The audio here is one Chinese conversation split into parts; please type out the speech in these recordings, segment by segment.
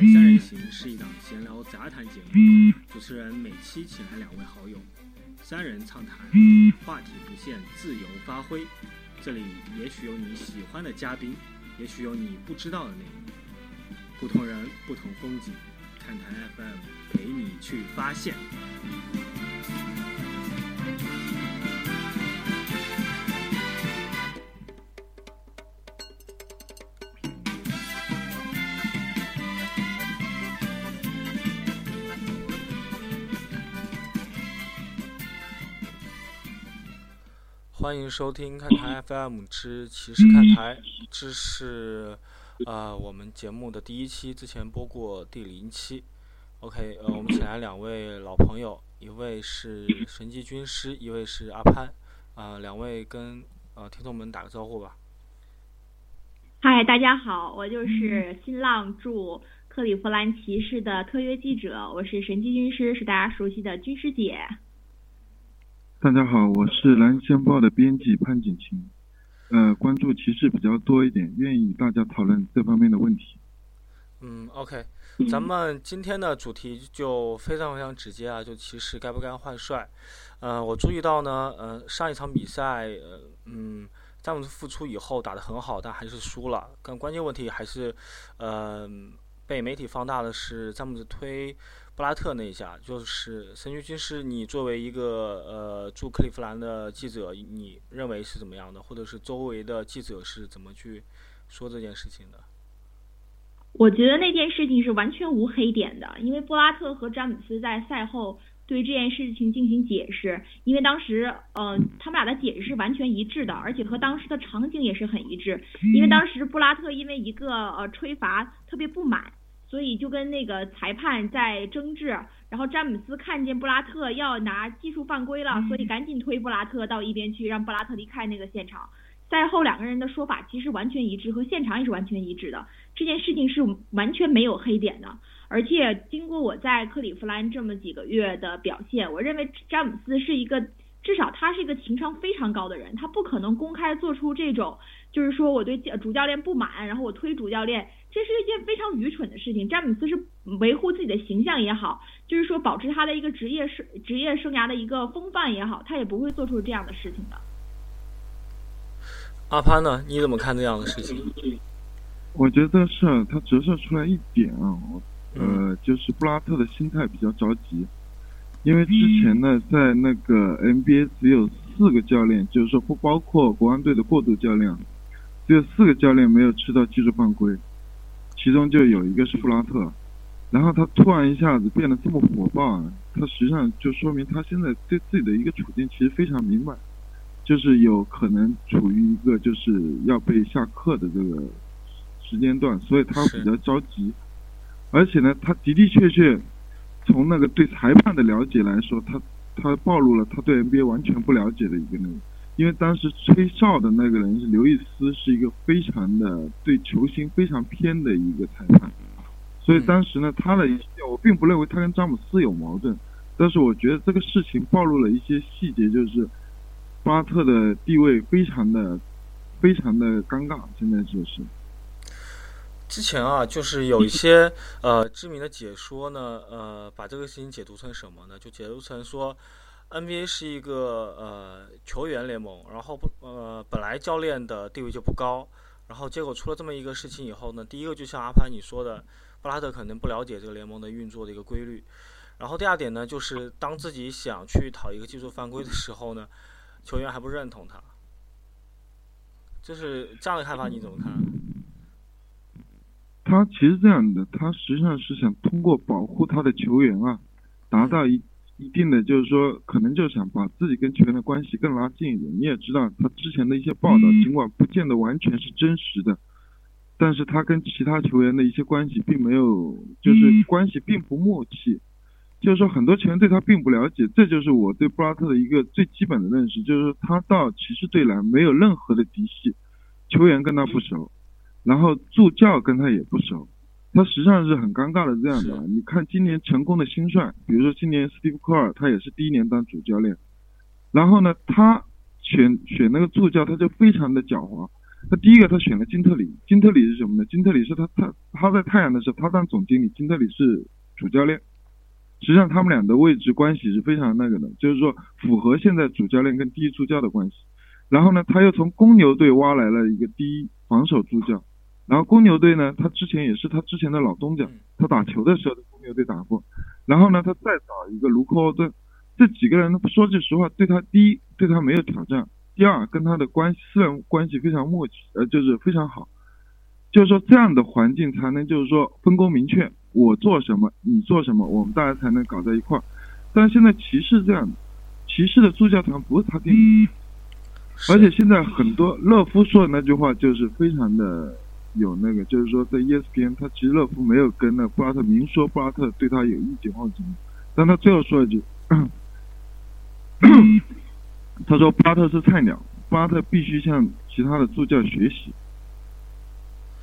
三人行是一档闲聊杂谈节目，主持人每期请来两位好友，三人畅谈，话题不限，自由发挥。这里也许有你喜欢的嘉宾，也许有你不知道的内容。不同人，不同风景，看台 FM 陪你去发现。欢迎收听看台 FM 之骑士看台，这是呃我们节目的第一期，之前播过第零期。OK，呃，我们请来两位老朋友，一位是神机军师，一位是阿潘，啊，两位跟呃听众们打个招呼吧。嗨，大家好，我就是新浪驻克利夫兰骑士的特约记者，我是神机军师，是大家熟悉的军师姐。大家好，我是蓝星报的编辑潘景晴，呃，关注骑士比较多一点，愿意与大家讨论这方面的问题。嗯，OK，咱们今天的主题就非常非常直接啊，就骑士该不该换帅？呃，我注意到呢，呃，上一场比赛，呃，嗯，詹姆斯复出以后打得很好，但还是输了。但关键问题还是，呃，被媒体放大的是詹姆斯推。布拉特那一下，就是神区军师，你作为一个呃驻克利夫兰的记者，你认为是怎么样的？或者是周围的记者是怎么去说这件事情的？我觉得那件事情是完全无黑点的，因为布拉特和詹姆斯在赛后对这件事情进行解释，因为当时嗯他们俩的解释是完全一致的，而且和当时的场景也是很一致，因为当时布拉特因为一个呃吹罚特别不满。所以就跟那个裁判在争执，然后詹姆斯看见布拉特要拿技术犯规了，所以赶紧推布拉特到一边去，让布拉特离开那个现场。赛后两个人的说法其实完全一致，和现场也是完全一致的。这件事情是完全没有黑点的，而且经过我在克利夫兰这么几个月的表现，我认为詹姆斯是一个至少他是一个情商非常高的人，他不可能公开做出这种就是说我对主教练不满，然后我推主教练。这是一件非常愚蠢的事情。詹姆斯是维护自己的形象也好，就是说保持他的一个职业生职业生涯的一个风范也好，他也不会做出这样的事情的。阿潘呢？你怎么看这样的事情？我觉得是他折射出来一点啊，呃，就是布拉特的心态比较着急，因为之前呢，在那个 NBA 只有四个教练，就是说不包括国安队的过渡教练，只有四个教练没有吃到技术犯规。其中就有一个是布拉特，然后他突然一下子变得这么火爆，他实际上就说明他现在对自己的一个处境其实非常明白，就是有可能处于一个就是要被下课的这个时间段，所以他比较着急，而且呢，他的的确确从那个对裁判的了解来说，他他暴露了他对 NBA 完全不了解的一个那个。因为当时吹哨的那个人是刘易斯，是一个非常的对球星非常偏的一个裁判，所以当时呢，他的一我并不认为他跟詹姆斯有矛盾，但是我觉得这个事情暴露了一些细节，就是巴特的地位非常的非常的尴尬，现在就是。之前啊，就是有一些呃知名的解说呢，呃，把这个事情解读成什么呢？就解读成说。NBA 是一个呃球员联盟，然后不呃本来教练的地位就不高，然后结果出了这么一个事情以后呢，第一个就像阿潘你说的，布拉特可能不了解这个联盟的运作的一个规律，然后第二点呢，就是当自己想去讨一个技术犯规的时候呢，球员还不认同他，就是这样的看法你怎么看？他其实这样的，他实际上是想通过保护他的球员啊，达到一。一定的就是说，可能就想把自己跟球员的关系更拉近一点。你也知道，他之前的一些报道，尽管不见得完全是真实的，但是他跟其他球员的一些关系并没有，就是关系并不默契。就是说，很多球员对他并不了解。这就是我对布拉特的一个最基本的认识，就是他到骑士队来没有任何的嫡系，球员跟他不熟，然后助教跟他也不熟。他实际上是很尴尬的，这样的。你看今年成功的新帅，比如说今年斯蒂夫科尔，他也是第一年当主教练。然后呢，他选选那个助教，他就非常的狡猾。他第一个他选了金特里，金特里是什么呢？金特里是他他他在太阳的时候他当总经理，金特里是主教练。实际上他们俩的位置关系是非常那个的，就是说符合现在主教练跟第一助教的关系。然后呢，他又从公牛队挖来了一个第一防守助教。然后公牛队呢，他之前也是他之前的老东家，他打球的时候在公牛队打过。然后呢，他再找一个卢克奥顿，这几个人说句实话，对他第一对他没有挑战，第二跟他的关系私人关系非常默契，呃，就是非常好。就是说这样的环境才能就是说分工明确，我做什么你做什么，我们大家才能搞在一块儿。但是现在骑士这样的，骑士的助教团不是他定的，而且现在很多勒夫说的那句话就是非常的。有那个，就是说在 ESPN，他其实勒夫没有跟那布拉特明说布拉特对他有意见或者什么，但他最后说一句，他说布拉特是菜鸟，布拉特必须向其他的助教学习。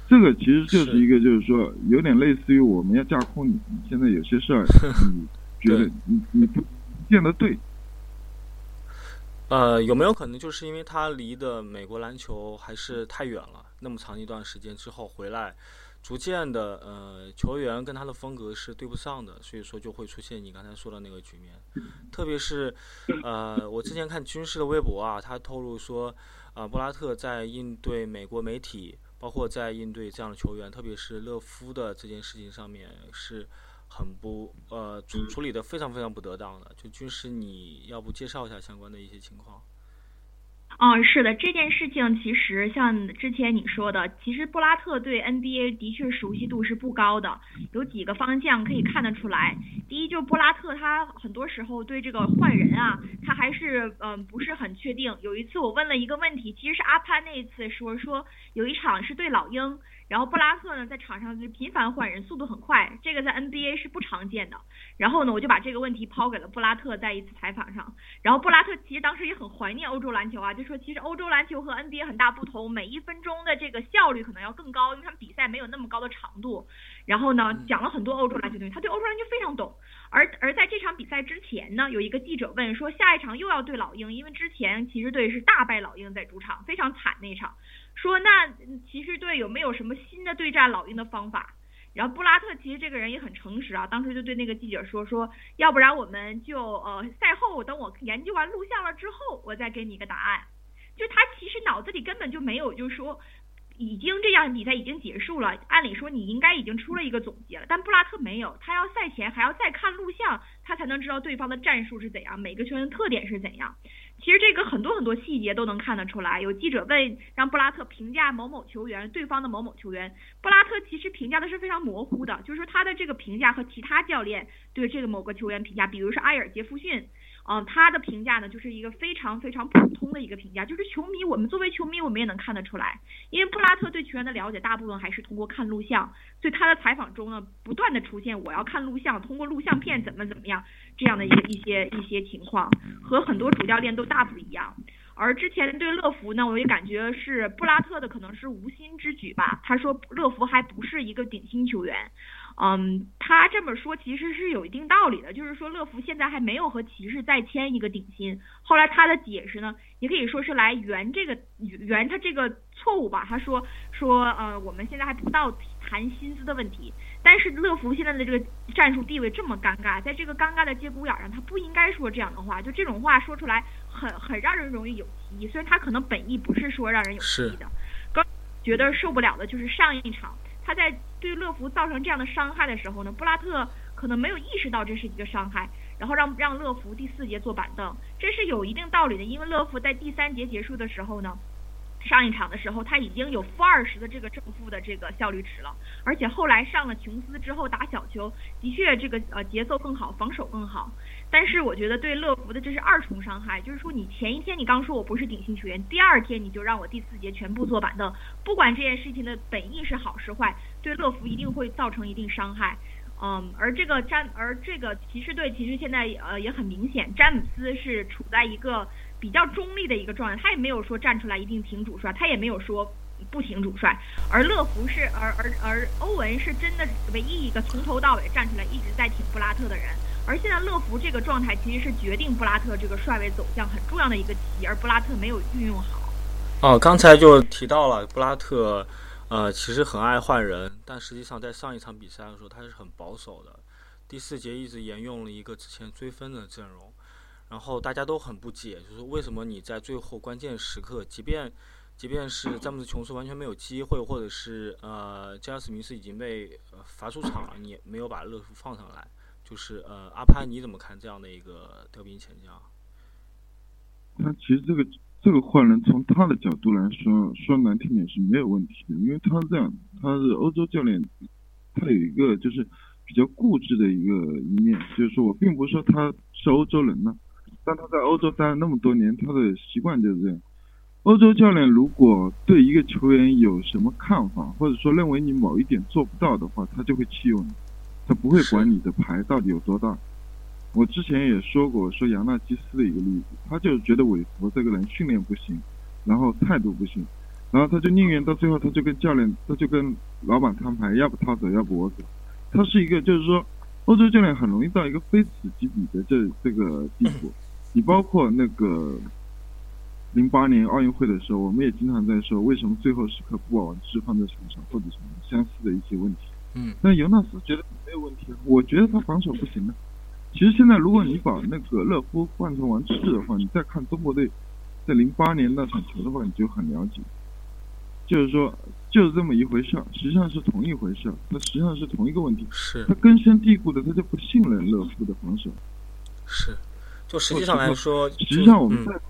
这个其实就是一个，就是说有点类似于我们要架空你，现在有些事儿，你觉得你你不见得对。呃，有没有可能就是因为他离的美国篮球还是太远了？那么长一段时间之后回来，逐渐的，呃，球员跟他的风格是对不上的，所以说就会出现你刚才说的那个局面。特别是，呃，我之前看军事的微博啊，他透露说，啊，布拉特在应对美国媒体，包括在应对这样的球员，特别是勒夫的这件事情上面是。很不呃处处理的非常非常不得当的，就军师，你要不介绍一下相关的一些情况？嗯，是的，这件事情其实像之前你说的，其实布拉特对 NBA 的确熟悉度是不高的，有几个方向可以看得出来。第一，就是布拉特他很多时候对这个换人啊，他还是嗯不是很确定。有一次我问了一个问题，其实是阿潘那一次说说有一场是对老鹰。然后布拉特呢，在场上就频繁换人，速度很快，这个在 NBA 是不常见的。然后呢，我就把这个问题抛给了布拉特，在一次采访上。然后布拉特其实当时也很怀念欧洲篮球啊，就说其实欧洲篮球和 NBA 很大不同，每一分钟的这个效率可能要更高，因为他们比赛没有那么高的长度。然后呢，讲了很多欧洲篮球东西，他对欧洲篮球非常懂。而而在这场比赛之前呢，有一个记者问说，下一场又要对老鹰，因为之前骑士队是大败老鹰在主场，非常惨那场。说那骑士队有没有什么新的对战老鹰的方法？然后布拉特其实这个人也很诚实啊，当时就对那个记者说说，要不然我们就呃赛后等我研究完录像了之后，我再给你一个答案。就他其实脑子里根本就没有，就是说。已经这样，比赛已经结束了。按理说你应该已经出了一个总结了，但布拉特没有，他要赛前还要再看录像，他才能知道对方的战术是怎样，每个球员的特点是怎样。其实这个很多很多细节都能看得出来。有记者问让布拉特评价某某球员，对方的某某球员，布拉特其实评价的是非常模糊的，就是说他的这个评价和其他教练对这个某个球员评价，比如说埃尔杰夫逊。嗯，他的评价呢，就是一个非常非常普通的一个评价，就是球迷，我们作为球迷，我们也能看得出来，因为布拉特对球员的了解大部分还是通过看录像，所以他的采访中呢，不断的出现我要看录像，通过录像片怎么怎么样这样的一一些一些情况，和很多主教练都大不一样。而之前对乐福呢，我也感觉是布拉特的可能是无心之举吧，他说乐福还不是一个顶薪球员。嗯，他这么说其实是有一定道理的，就是说乐福现在还没有和骑士再签一个顶薪。后来他的解释呢，也可以说是来圆这个圆他这个错误吧。他说说呃，我们现在还不到谈薪资的问题，但是乐福现在的这个战术地位这么尴尬，在这个尴尬的节骨眼上，他不应该说这样的话。就这种话说出来，很很让人容易有歧义。虽然他可能本意不是说让人有歧义的，刚觉得受不了的就是上一场。他在对乐福造成这样的伤害的时候呢，布拉特可能没有意识到这是一个伤害，然后让让乐福第四节坐板凳，这是有一定道理的，因为乐福在第三节结束的时候呢。上一场的时候，他已经有负二十的这个正负的这个效率值了，而且后来上了琼斯之后打小球，的确这个呃节奏更好，防守更好。但是我觉得对乐福的这是二重伤害，就是说你前一天你刚说我不是顶薪球员，第二天你就让我第四节全部坐板凳，不管这件事情的本意是好是坏，对乐福一定会造成一定伤害。嗯，而这个詹，而这个骑士队其实现在呃也很明显，詹姆斯是处在一个。比较中立的一个状态，他也没有说站出来一定挺主帅，他也没有说不挺主帅。而乐福是，而而而欧文是真的唯一一个从头到尾站出来一直在挺布拉特的人。而现在乐福这个状态其实是决定布拉特这个帅位走向很重要的一个棋，而布拉特没有运用好。哦，刚才就提到了布拉特，呃，其实很爱换人，但实际上在上一场比赛的时候，他是很保守的。第四节一直沿用了一个之前追分的阵容，然后大家都很不解，就是为什么你在最后关键时刻，即便即便是詹姆斯琼斯完全没有机会，或者是呃加斯米斯已经被罚出场了，你也没有把乐福放上来。就是呃，阿潘你怎么看这样的一个调兵遣将？那其实这个。这个换人从他的角度来说，说难听点是没有问题的，因为他这样，他是欧洲教练，他有一个就是比较固执的一个一面，就是说我并不是说他是欧洲人呢，但他在欧洲待了那么多年，他的习惯就是这样。欧洲教练如果对一个球员有什么看法，或者说认为你某一点做不到的话，他就会弃用你，他不会管你的牌到底有多大。我之前也说过，说扬纳基斯的一个例子，他就是觉得韦弗这个人训练不行，然后态度不行，然后他就宁愿到最后，他就跟教练，他就跟老板摊牌，要不他走，要不我走。他是一个，就是说，欧洲教练很容易到一个非此即彼的这这个地步。你包括那个零八年奥运会的时候，我们也经常在说，为什么最后时刻不把王治放在场上，或者什么相似的一些问题。嗯。那尤纳斯觉得没有问题，我觉得他防守不行的。其实现在，如果你把那个勒夫换成王治的话，你再看中国队在零八年那场球的话，你就很了解。就是说，就是这么一回事儿，实际上是同一回事儿，它实际上是同一个问题。是。他根深蒂固的，他就不信任勒夫的防守。是。就实际上来说，实际上我们再看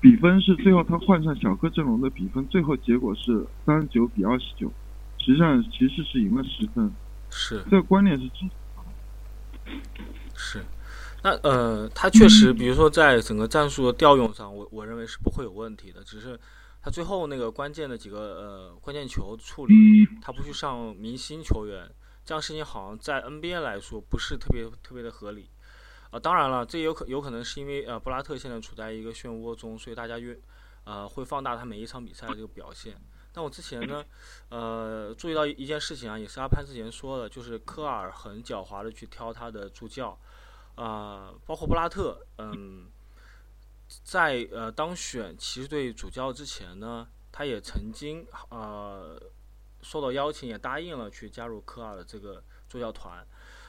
比分是最后他换上小个阵容的比分，最后结果是三十九比二十九，实际上其实是赢了十分。是。这个观念是支持。是，那呃，他确实，比如说在整个战术的调用上，我我认为是不会有问题的。只是他最后那个关键的几个呃关键球处理，他不去上明星球员，这样事情好像在 NBA 来说不是特别特别的合理。啊，当然了，这有可有可能是因为呃布拉特现在处在一个漩涡中，所以大家越呃会放大他每一场比赛的这个表现。但我之前呢，呃，注意到一件事情啊，也是阿潘之前说的，就是科尔很狡猾的去挑他的助教，啊，包括布拉特，嗯，在呃当选骑士队主教之前呢，他也曾经呃受到邀请，也答应了去加入科尔的这个助教团，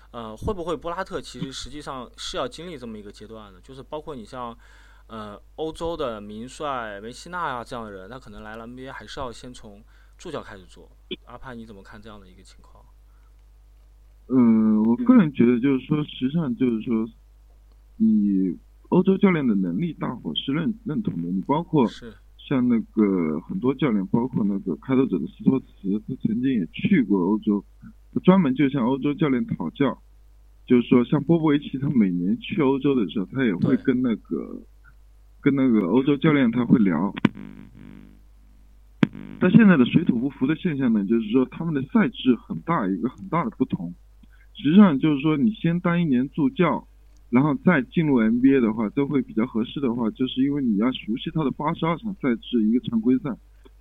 呃，会不会布拉特其实实际上是要经历这么一个阶段的？就是包括你像。呃，欧洲的名帅梅西纳啊这样的人，他可能来了 NBA 还是要先从助教开始做。阿潘，你怎么看这样的一个情况？嗯，我个人觉得就是说，实际上就是说，你欧洲教练的能力，大伙是认认同的。你包括像那个很多教练，包括那个开拓者的斯托茨，他曾经也去过欧洲，他专门就向欧洲教练讨教。就是说，像波波维奇，他每年去欧洲的时候，他也会跟那个。跟那个欧洲教练他会聊，但现在的水土不服的现象呢，就是说他们的赛制很大一个很大的不同。实际上就是说，你先当一年助教，然后再进入 NBA 的话，都会比较合适的话，就是因为你要熟悉他的八十二场赛制一个常规赛，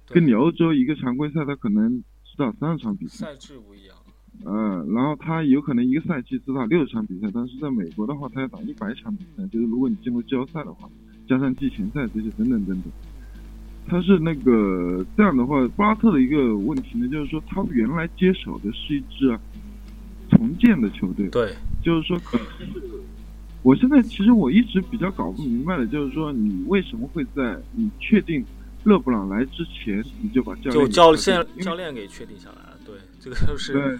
跟你欧洲一个常规赛，他可能只打三十场比赛。赛制不一样。嗯，然后他有可能一个赛季只打六十场比赛，但是在美国的话，他要打一百场比赛，就是如果你进入季后赛的话。加上季前赛这些等等等等，他是那个这样的话，布拉特的一个问题呢，就是说他原来接手的是一支重建的球队，对，就是说可能是，我现在其实我一直比较搞不明白的，就是说你为什么会在你确定勒布朗来之前，你就把教练就教练教练给确定下来了？对，这个就是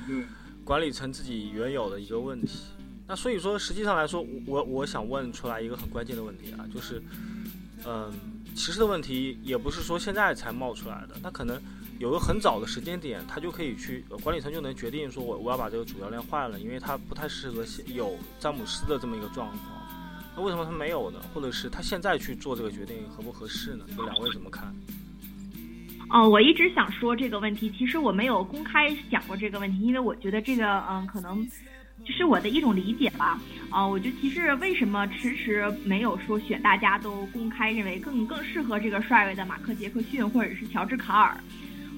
管理层自己原有的一个问题。那所以说，实际上来说，我我想问出来一个很关键的问题啊，就是，嗯，骑士的问题也不是说现在才冒出来的，那可能有个很早的时间点，他就可以去管理层就能决定说，我我要把这个主教练换了，因为他不太适合有詹姆斯的这么一个状况。那为什么他没有呢？或者是他现在去做这个决定合不合适呢？这两位怎么看？哦，我一直想说这个问题，其实我没有公开讲过这个问题，因为我觉得这个，嗯，可能。就是我的一种理解吧，啊，我觉得其实为什么迟迟没有说选大家都公开认为更更适合这个帅位的马克杰克逊或者是乔治卡尔，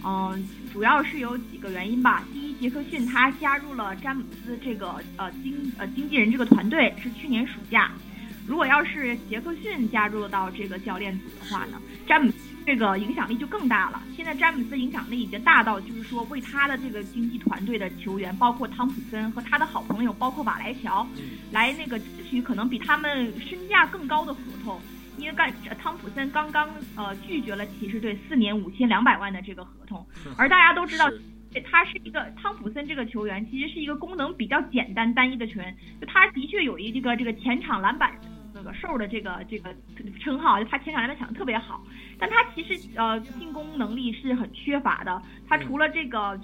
嗯，主要是有几个原因吧。第一，杰克逊他加入了詹姆斯这个呃经呃经纪人这个团队是去年暑假，如果要是杰克逊加入到这个教练组的话呢，詹姆这个影响力就更大了。现在詹姆斯影响力已经大到，就是说为他的这个经纪团队的球员，包括汤普森和他的好朋友，包括瓦莱乔，来那个争取可能比他们身价更高的合同。因为刚汤普森刚刚呃拒绝了骑士队四年五千两百万的这个合同，而大家都知道。他是一个汤普森这个球员，其实是一个功能比较简单单一的球员。就他的确有一这个这个前场篮板那个兽的这个这个称号，就他前场篮板抢的特别好。但他其实呃进攻能力是很缺乏的。他除了这个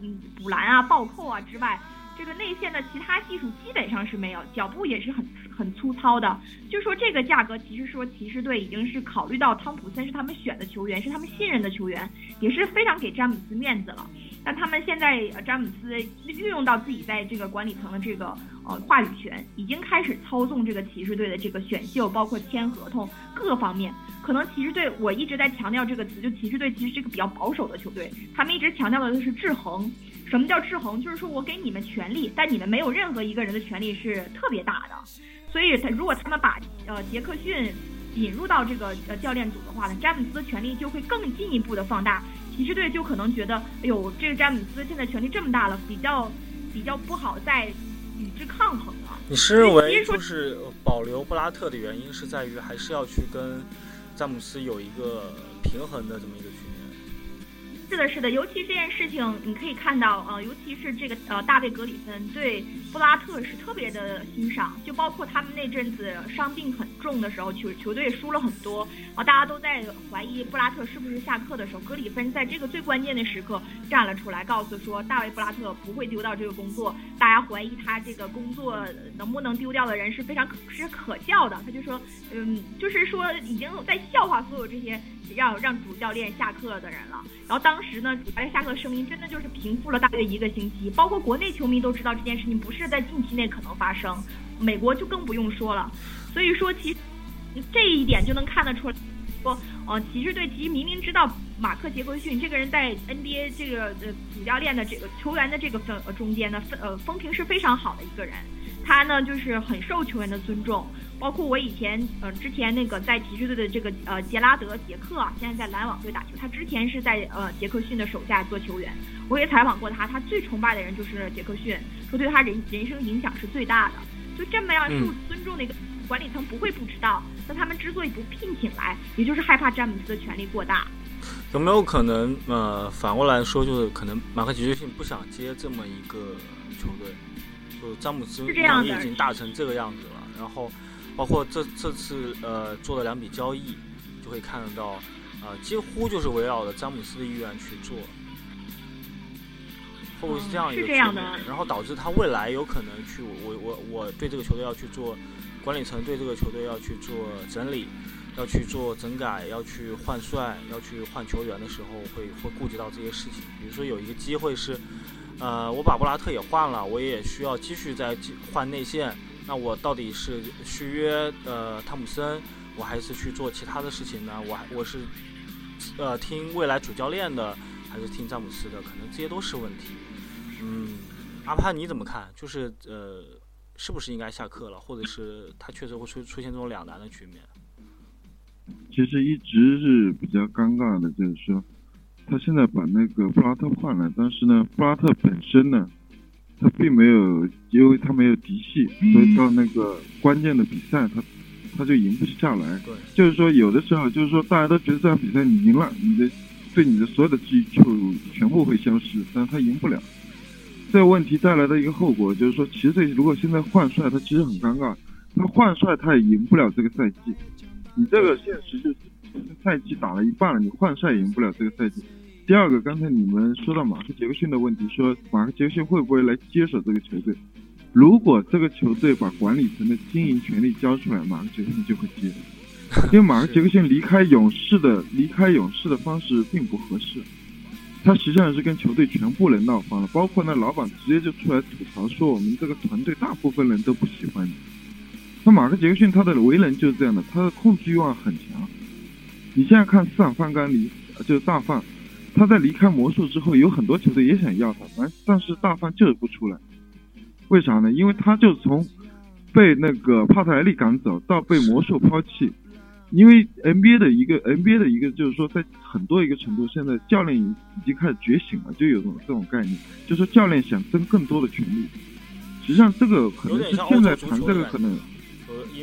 嗯补篮啊、暴扣啊之外，这个内线的其他技术基本上是没有，脚步也是很很粗糙的。就说这个价格，其实说骑士队已经是考虑到汤普森是他们选的球员，是他们信任的球员，也是非常给詹姆斯面子了。但他们现在，詹姆斯运用到自己在这个管理层的这个呃话语权，已经开始操纵这个骑士队的这个选秀，包括签合同各方面。可能骑士队，我一直在强调这个词，就骑士队其实是一个比较保守的球队，他们一直强调的就是制衡。什么叫制衡？就是说我给你们权利，但你们没有任何一个人的权利是特别大的。所以，他如果他们把呃杰克逊引入到这个呃教练组的话呢，詹姆斯的权利就会更进一步的放大。骑士队就可能觉得，哎呦，这个詹姆斯现在权力这么大了，比较比较不好再与之抗衡了。你是认为就是保留布拉特的原因是在于还是要去跟詹姆斯有一个平衡的这么一个局面？是的，是的，尤其这件事情，你可以看到，呃，尤其是这个呃，大卫格里芬对布拉特是特别的欣赏，就包括他们那阵子伤病很重的时候，球球队输了很多，啊，大家都在怀疑布拉特是不是下课的时候，格里芬在这个最关键的时刻站了出来，告诉说大卫布拉特不会丢掉这个工作，大家怀疑他这个工作能不能丢掉的人是非常可是可笑的，他就说，嗯，就是说已经在笑话所有这些。让让主教练下课的人了，然后当时呢，主教练下课声音真的就是平复了大约一个星期，包括国内球迷都知道这件事情不是在近期内可能发生，美国就更不用说了。所以说，其实这一点就能看得出来，说，呃，骑士队其实明明知道马克杰克逊这个人在 NBA 这个呃主教练的这个球员的这个分呃中间呢，分呃风评是非常好的一个人，他呢就是很受球员的尊重。包括我以前，呃，之前那个在骑士队的这个呃杰拉德杰克啊，现在在篮网队打球。他之前是在呃杰克逊的手下做球员，我也采访过他，他最崇拜的人就是杰克逊，说对他人人生影响是最大的。就这么样受尊重的一个管理层不会不知道。那他们之所以不聘请来，也就是害怕詹姆斯的权力过大。有没有可能，呃，反过来说，就是可能马克杰克逊不想接这么一个球队，就詹姆斯能力已经大成这个样子了，然后。包括这这次呃做的两笔交易，就会看得到，呃几乎就是围绕着詹姆斯的意愿去做，会不会是这样一个局面？然后导致他未来有可能去我我我对这个球队要去做，管理层对这个球队要去做整理，要去做整改，要去换帅，要去换球员的时候，会会顾及到这些事情。比如说有一个机会是，呃我把布拉特也换了，我也需要继续再换内线。那我到底是续约呃汤普森，我还是去做其他的事情呢？我还我是呃听未来主教练的，还是听詹姆斯的？可能这些都是问题。嗯，阿帕你怎么看？就是呃，是不是应该下课了，或者是他确实会出出现这种两难的局面？其实一直是比较尴尬的，就是说他现在把那个布拉特换了，但是呢，布拉特本身呢？他并没有，因为他没有嫡系，所以到那个关键的比赛，他他就赢不下来。对，就是说有的时候，就是说大家都觉得这场比赛你赢了，你的对你的所有的记忆就全部会消失，但是他赢不了。这个问题带来的一个后果就是说，其实如果现在换帅，他其实很尴尬。他换帅他也赢不了这个赛季。你这个现实就是赛季打了一半了，你换帅赢不了这个赛季。第二个，刚才你们说到马克杰克逊的问题，说马克杰克逊会不会来接手这个球队？如果这个球队把管理层的经营权利交出来，马克杰克逊就会接。因为马克杰克逊离开勇士的离开勇士的方式并不合适，他实际上是跟球队全部人闹翻了，包括那老板直接就出来吐槽说我们这个团队大部分人都不喜欢你。那马克杰克逊他的为人就是这样的，他的控制欲望很强。你现在看斯坦范甘离，就是大范。他在离开魔术之后，有很多球队也想要他，但但是大范就是不出来，为啥呢？因为他就从被那个帕特莱利赶走，到被魔术抛弃。因为 NBA 的一个 NBA 的一个就是说，在很多一个程度，现在教练已经开始觉醒了，就有种这种概念，就是教练想争更多的权利。实际上，这个可能是现在谈这个可能，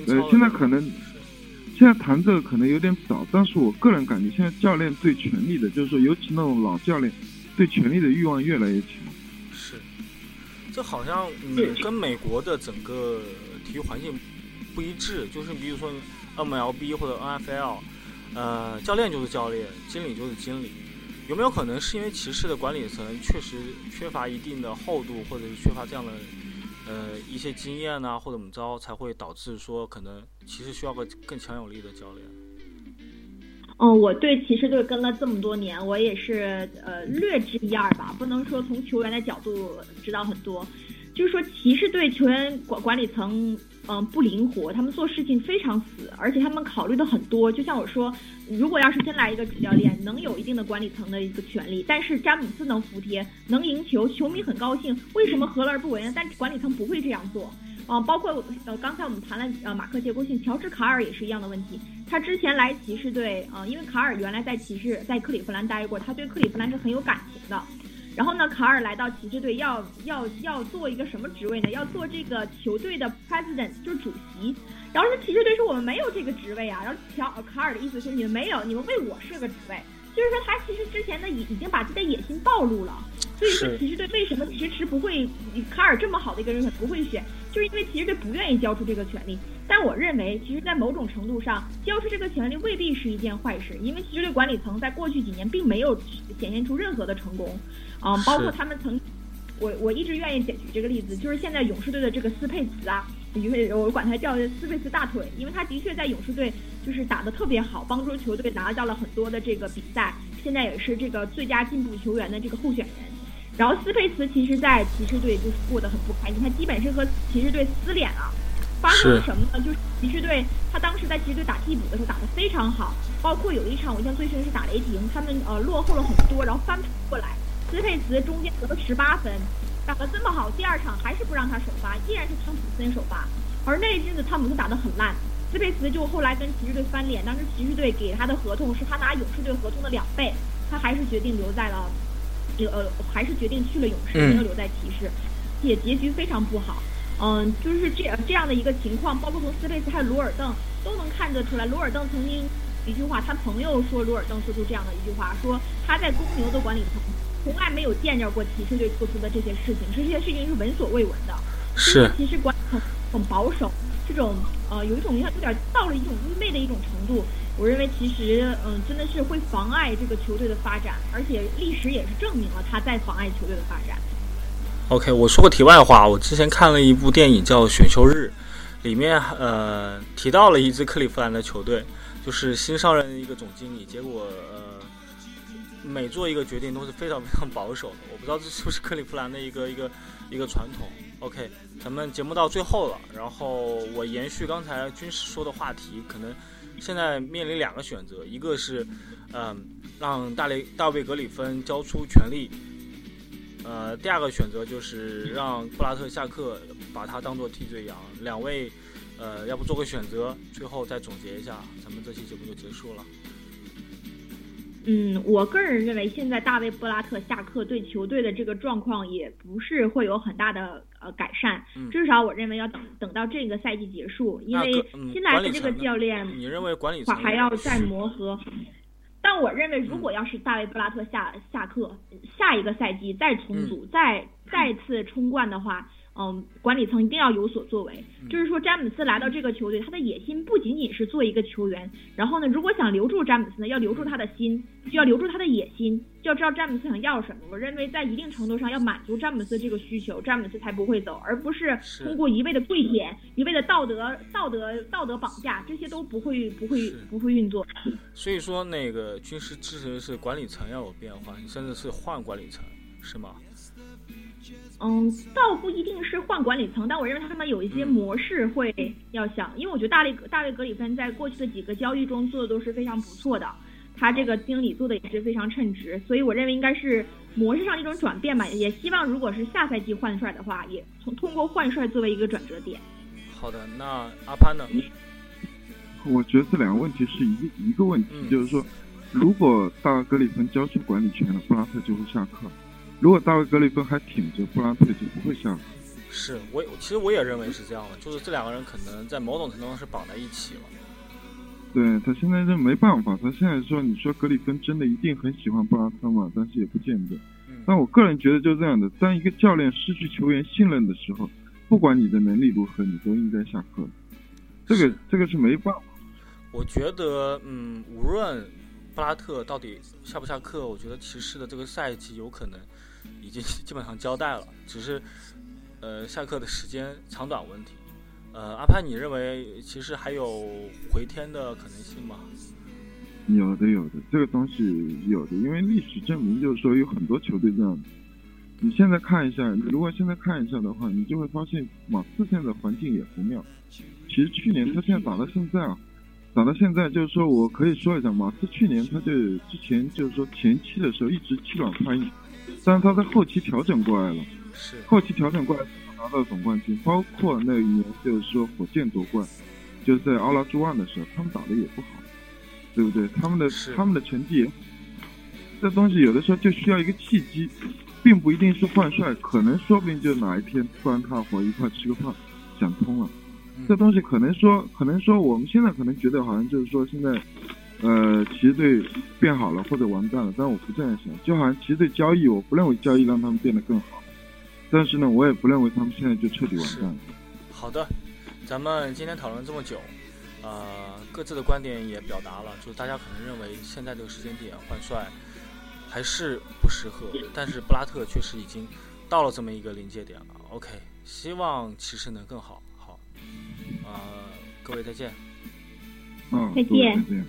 呃，现在可能现在谈这个可能有点早，但是我个人感觉，现在教练对权力的，就是说，尤其那种老教练，对权力的欲望越来越强。是，这好像嗯，跟美国的整个体育环境不一致，就是比如说。MLB 或者 NFL，呃，教练就是教练，经理就是经理，有没有可能是因为骑士的管理层确实缺乏一定的厚度，或者是缺乏这样的呃一些经验呢，或者怎么着，才会导致说可能其实需要个更强有力的教练？嗯，我对骑士队跟了这么多年，我也是呃略知一二吧，不能说从球员的角度知道很多。就是说，骑士队球员管管理层，嗯，不灵活，他们做事情非常死，而且他们考虑的很多。就像我说，如果要是真来一个主教练，能有一定的管理层的一个权利，但是詹姆斯能服帖，能赢球，球迷很高兴。为什么何乐而不为呢？但管理层不会这样做。啊，包括呃，刚才我们谈了呃，马克杰克逊、乔治卡尔也是一样的问题。他之前来骑士队，啊，因为卡尔原来在骑士在克利夫兰待过，他对克利夫兰是很有感情的。然后呢，卡尔来到骑士队要要要做一个什么职位呢？要做这个球队的 president，就是主席。然后说骑士队说我们没有这个职位啊。然后乔卡尔的意思是你们没有，你们为我设个职位。就是说他其实之前呢已已经把自己的野心暴露了。所以说骑士队为什么迟迟不会卡尔这么好的一个人选不会选？就是因为骑士队不愿意交出这个权利。但我认为，其实，在某种程度上，交出这个权利未必是一件坏事，因为骑士队管理层在过去几年并没有显现出任何的成功。啊，包括他们曾，我我一直愿意举这个例子，就是现在勇士队的这个斯佩茨啊，因为我管他叫斯佩茨大腿，因为他的确在勇士队就是打得特别好，帮助球队拿到了很多的这个比赛，现在也是这个最佳进步球员的这个候选人。然后斯佩茨其实，在骑士队就是过得很不开心，他基本是和骑士队撕脸了。发生了什么呢？就是骑士队他当时在骑士队打替补的时候打得非常好，包括有一场我印象最深是打雷霆，他们呃落后了很多，然后翻盘过来。斯佩茨中间得了十八分，打得这么好，第二场还是不让他首发，依然是汤普森首发。而那一阵子汤普森打得很烂，斯佩茨就后来跟骑士队翻脸，当时骑士队给他的合同是他拿勇士队合同的两倍，他还是决定留在了，呃，还是决定去了勇士，没有留在骑士，也结局非常不好。嗯，就是这这样的一个情况，包括从斯佩茨还有罗尔邓都能看得出来。罗尔邓曾经一句话，他朋友说罗尔邓说出这样的一句话，说他在公牛的管理层。从来没有见着过骑士队做出的这些事情，这些事情是闻所未闻的。是，骑士管很很保守，这种呃，有一种像有点到了一种愚昧的一种程度。我认为其实嗯，真的是会妨碍这个球队的发展，而且历史也是证明了他在妨碍球队的发展。OK，我说个题外话，我之前看了一部电影叫《选秀日》，里面呃提到了一支克利夫兰的球队，就是新上任的一个总经理，结果呃。每做一个决定都是非常非常保守的，我不知道这是不是克利夫兰的一个一个一个传统。OK，咱们节目到最后了，然后我延续刚才军师说的话题，可能现在面临两个选择，一个是，嗯，让大雷大卫格里芬交出权力，呃，第二个选择就是让布拉特下课，把他当做替罪羊。两位，呃，要不做个选择，最后再总结一下，咱们这期节目就结束了。嗯，我个人认为，现在大卫布拉特下课对球队的这个状况也不是会有很大的呃改善，至少我认为要等等到这个赛季结束，因为新来的这个教练，你认为管理还要再磨合。但我认为，如果要是大卫布拉特下下课，下一个赛季再重组，再再次冲冠的话。嗯，管理层一定要有所作为。就是说，詹姆斯来到这个球队，他的野心不仅仅是做一个球员。然后呢，如果想留住詹姆斯呢，要留住他的心，就要留住他的野心，就要知道詹姆斯想要什么。我认为，在一定程度上要满足詹姆斯这个需求，詹姆斯才不会走，而不是通过一味的跪舔、一味的道德、道德、道德绑架，这些都不会、不会、不会运作。所以说，那个军师支持的是管理层要有变化，甚至是换管理层，是吗？嗯，倒不一定是换管理层，但我认为他们有一些模式会要想，因为我觉得大卫大卫格里芬在过去的几个交易中做的都是非常不错的，他这个经理做的也是非常称职，所以我认为应该是模式上一种转变吧，也希望如果是下赛季换帅的话，也从通过换帅作为一个转折点。好的，那阿潘呢？我觉得这两个问题是一个一个问题，嗯就是说，如果大卫格里芬交出管理权了，布拉特就会下课；如果大卫格里芬还挺着，布拉特就不会下课。是我其实我也认为是这样的，就是这两个人可能在某种程度上是绑在一起了。对他现在就没办法，他现在说你说格里芬真的一定很喜欢布拉特嘛？但是也不见得。嗯，但我个人觉得就是这样的，当一个教练失去球员信任的时候，不管你的能力如何，你都应该下课。这个这个是没办法。我觉得，嗯，无论布拉特到底下不下课，我觉得骑士的这个赛季有可能已经基本上交代了，只是呃下课的时间长短问题。呃，阿潘，你认为其实还有回天的可能性吗？有的有的，这个东西有的，因为历史证明就是说有很多球队这样。你现在看一下，你如果现在看一下的话，你就会发现马刺现在环境也不妙。其实去年他现在打到现在啊，打到现在就是说我可以说一下，马刺去年他就之前就是说前期的时候一直气软怕硬，但是他在后期调整过来了。是，后期调整过来之后拿到总冠军，包括那一年就是说火箭夺冠，就是在奥拉朱旺的时候，他们打的也不好，对不对？他们的他们的成绩也，这东西有的时候就需要一个契机，并不一定是换帅，可能说不定就哪一天突然大伙一块吃个饭，想通了。这嗯，东西可能说，可能说我们现在可能觉得好像就是说现在，呃，骑士队变好了或者完蛋了，但我不这样想，就好像骑士队交易，我不认为交易让他们变得更好，但是呢，我也不认为他们现在就彻底完蛋了。好的，咱们今天讨论这么久，呃，各自的观点也表达了，就是大家可能认为现在这个时间点换帅还是不适合，但是布拉特确实已经到了这么一个临界点了。OK，希望骑士能更好。好，呃，各位再见。嗯，再见再见。